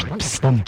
Boing.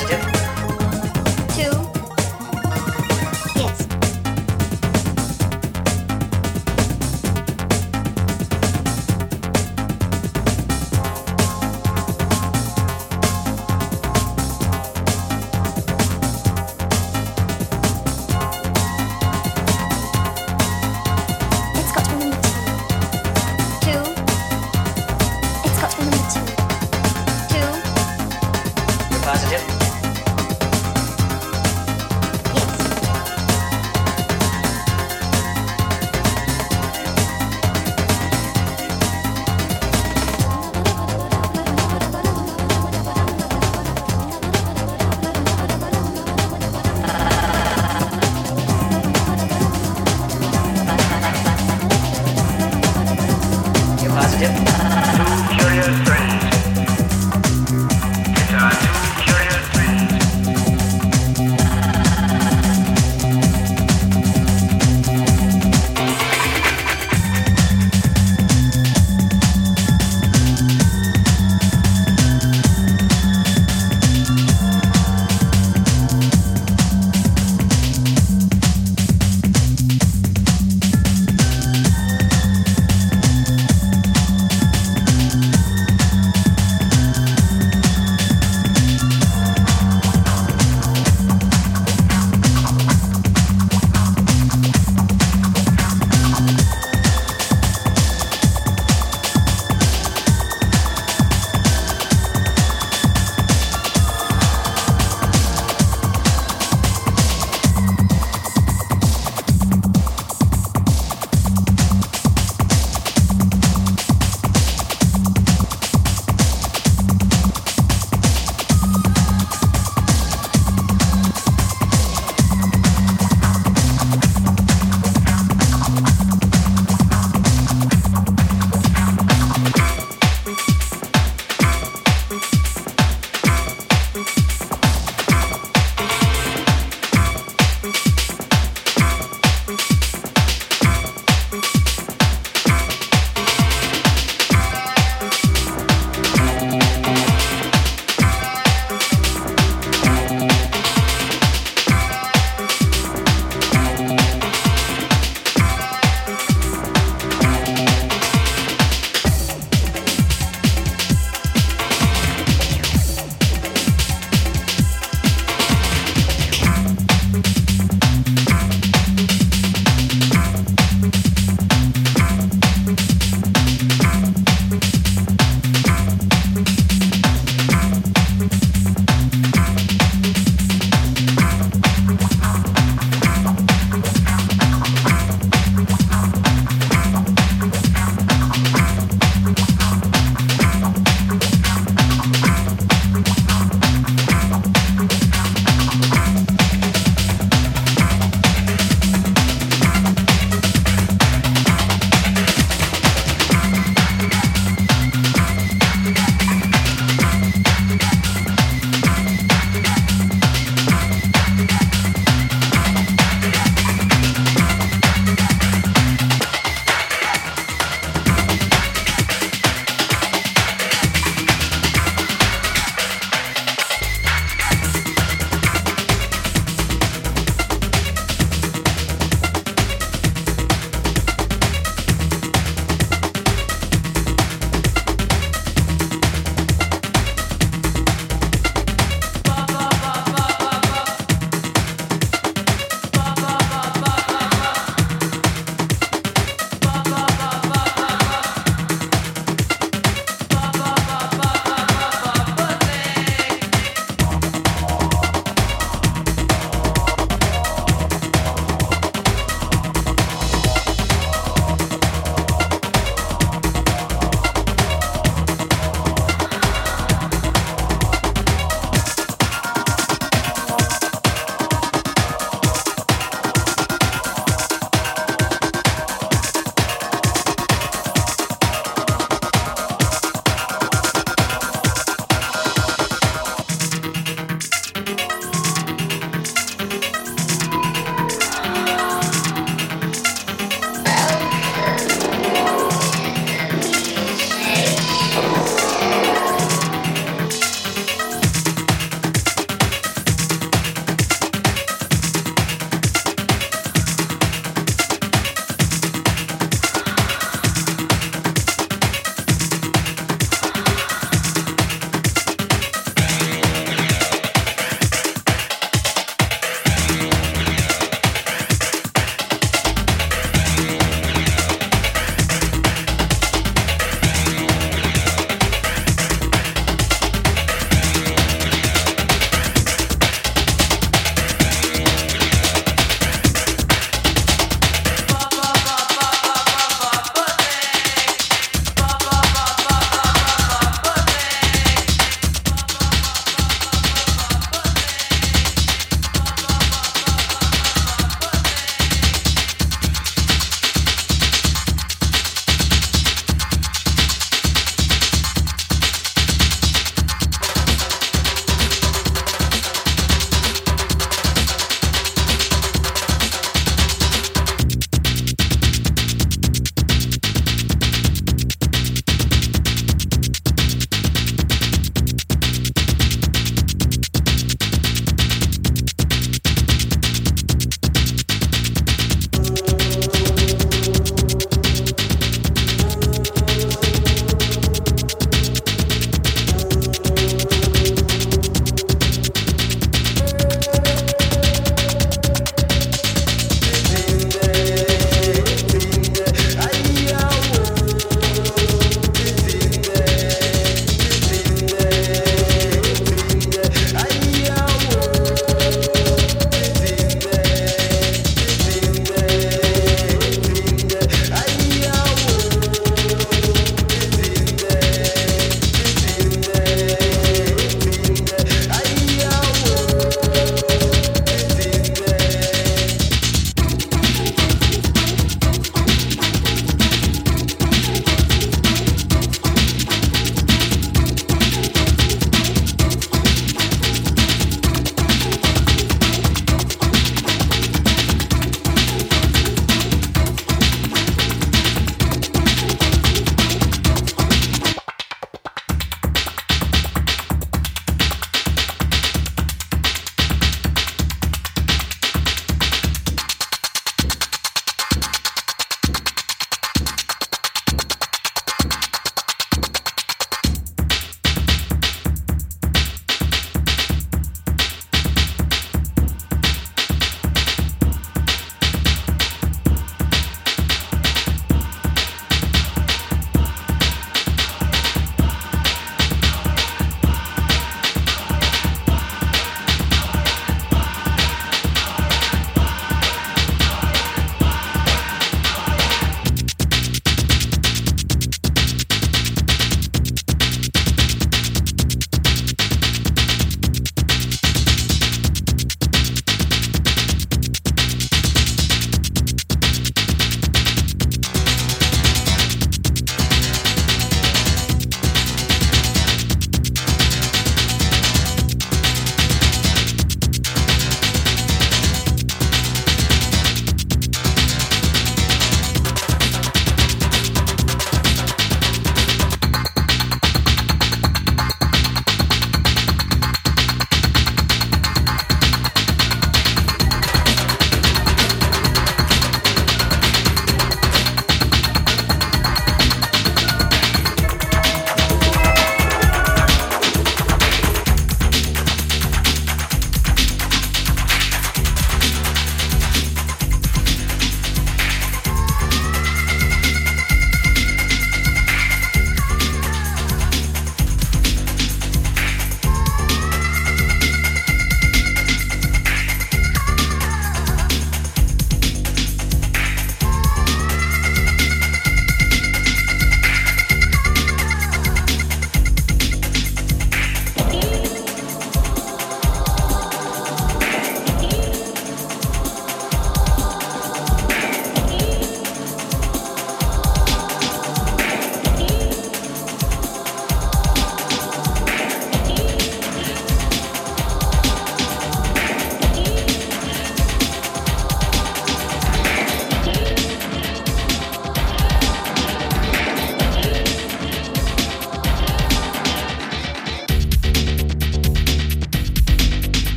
时间。